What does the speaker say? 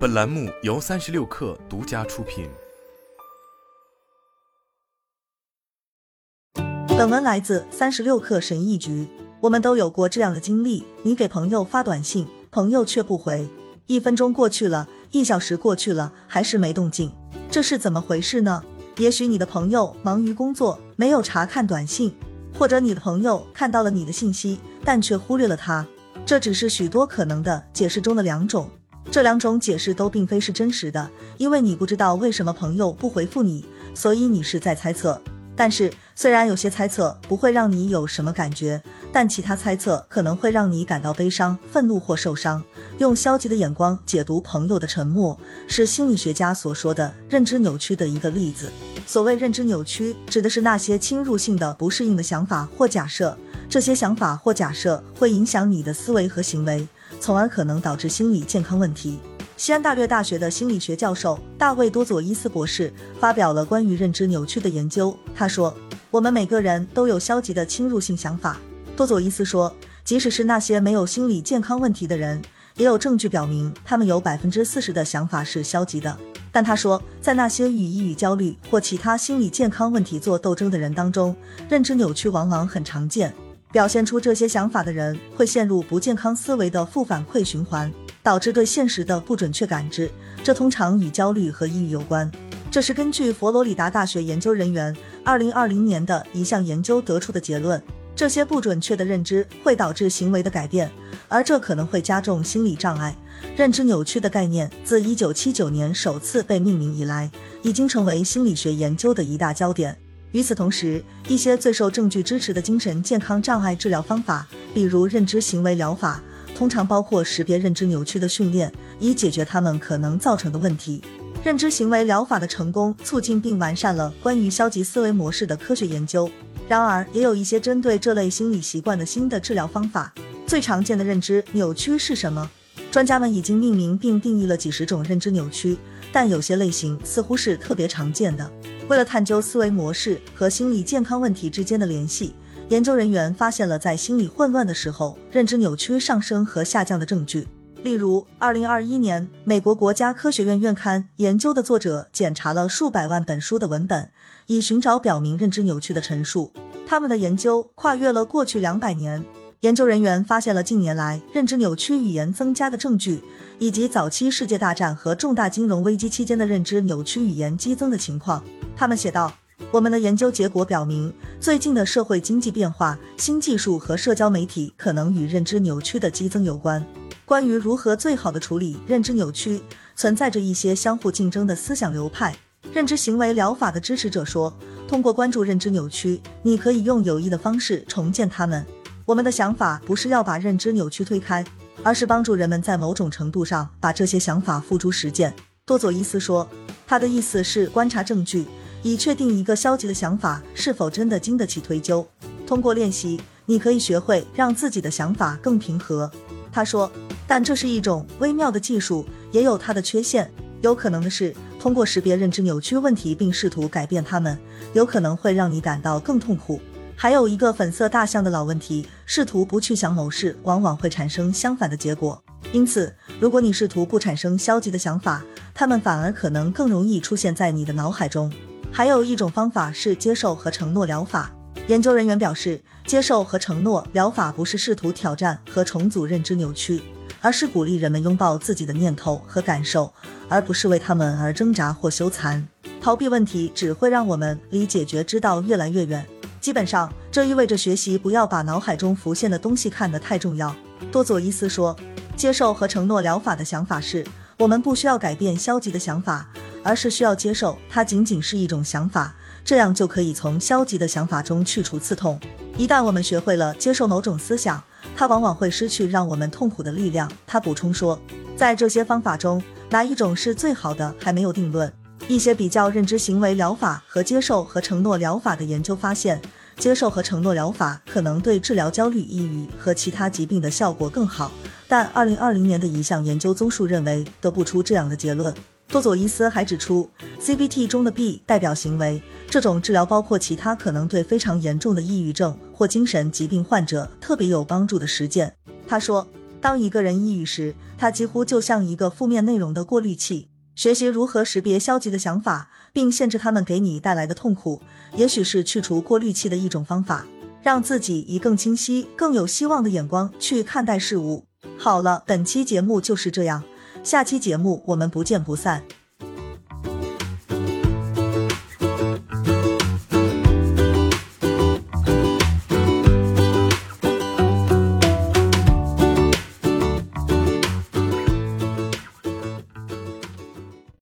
本栏目由三十六氪独家出品。本文来自三十六氪神译局。我们都有过这样的经历：你给朋友发短信，朋友却不回；一分钟过去了，一小时过去了，还是没动静，这是怎么回事呢？也许你的朋友忙于工作，没有查看短信，或者你的朋友看到了你的信息，但却忽略了他。这只是许多可能的解释中的两种。这两种解释都并非是真实的，因为你不知道为什么朋友不回复你，所以你是在猜测。但是，虽然有些猜测不会让你有什么感觉，但其他猜测可能会让你感到悲伤、愤怒或受伤。用消极的眼光解读朋友的沉默，是心理学家所说的认知扭曲的一个例子。所谓认知扭曲，指的是那些侵入性的、不适应的想法或假设。这些想法或假设会影响你的思维和行为，从而可能导致心理健康问题。西安大略大学的心理学教授大卫多佐伊斯博士发表了关于认知扭曲的研究。他说：“我们每个人都有消极的侵入性想法。”多佐伊斯说：“即使是那些没有心理健康问题的人，也有证据表明他们有百分之四十的想法是消极的。”但他说，在那些与抑郁、焦虑或其他心理健康问题做斗争的人当中，认知扭曲往往很常见。表现出这些想法的人会陷入不健康思维的负反馈循环。导致对现实的不准确感知，这通常与焦虑和抑郁有关。这是根据佛罗里达大学研究人员二零二零年的一项研究得出的结论。这些不准确的认知会导致行为的改变，而这可能会加重心理障碍。认知扭曲的概念自一九七九年首次被命名以来，已经成为心理学研究的一大焦点。与此同时，一些最受证据支持的精神健康障碍治疗方法，比如认知行为疗法。通常包括识别认知扭曲的训练，以解决他们可能造成的问题。认知行为疗法的成功促进并完善了关于消极思维模式的科学研究。然而，也有一些针对这类心理习惯的新的治疗方法。最常见的认知扭曲是什么？专家们已经命名并定义了几十种认知扭曲，但有些类型似乎是特别常见的。为了探究思维模式和心理健康问题之间的联系。研究人员发现了在心理混乱的时候认知扭曲上升和下降的证据。例如，二零二一年，美国国家科学院院刊研究的作者检查了数百万本书的文本，以寻找表明认知扭曲的陈述。他们的研究跨越了过去两百年。研究人员发现了近年来认知扭曲语言增加的证据，以及早期世界大战和重大金融危机期间的认知扭曲语言激增的情况。他们写道。我们的研究结果表明，最近的社会经济变化、新技术和社交媒体可能与认知扭曲的激增有关。关于如何最好的处理认知扭曲，存在着一些相互竞争的思想流派。认知行为疗法的支持者说，通过关注认知扭曲，你可以用有益的方式重建它们。我们的想法不是要把认知扭曲推开，而是帮助人们在某种程度上把这些想法付诸实践。多佐伊斯说，他的意思是观察证据。以确定一个消极的想法是否真的经得起推究。通过练习，你可以学会让自己的想法更平和。他说，但这是一种微妙的技术，也有它的缺陷。有可能的是，通过识别认知扭曲问题并试图改变它们，有可能会让你感到更痛苦。还有一个粉色大象的老问题：试图不去想某事，往往会产生相反的结果。因此，如果你试图不产生消极的想法，它们反而可能更容易出现在你的脑海中。还有一种方法是接受和承诺疗法。研究人员表示，接受和承诺疗法不是试图挑战和重组认知扭曲，而是鼓励人们拥抱自己的念头和感受，而不是为他们而挣扎或羞惭。逃避问题只会让我们离解决之道越来越远。基本上，这意味着学习不要把脑海中浮现的东西看得太重要。多佐伊斯说，接受和承诺疗法的想法是我们不需要改变消极的想法。而是需要接受它仅仅是一种想法，这样就可以从消极的想法中去除刺痛。一旦我们学会了接受某种思想，它往往会失去让我们痛苦的力量。他补充说，在这些方法中，哪一种是最好的还没有定论。一些比较认知行为疗法和接受和承诺疗法的研究发现，接受和承诺疗法可能对治疗焦虑、抑郁和其他疾病的效果更好。但2020年的一项研究综述认为得不出这样的结论。多佐伊斯还指出，CBT 中的 B 代表行为，这种治疗包括其他可能对非常严重的抑郁症或精神疾病患者特别有帮助的实践。他说，当一个人抑郁时，他几乎就像一个负面内容的过滤器。学习如何识别消极的想法，并限制他们给你带来的痛苦，也许是去除过滤器的一种方法，让自己以更清晰、更有希望的眼光去看待事物。好了，本期节目就是这样，下期节目我们不见不散。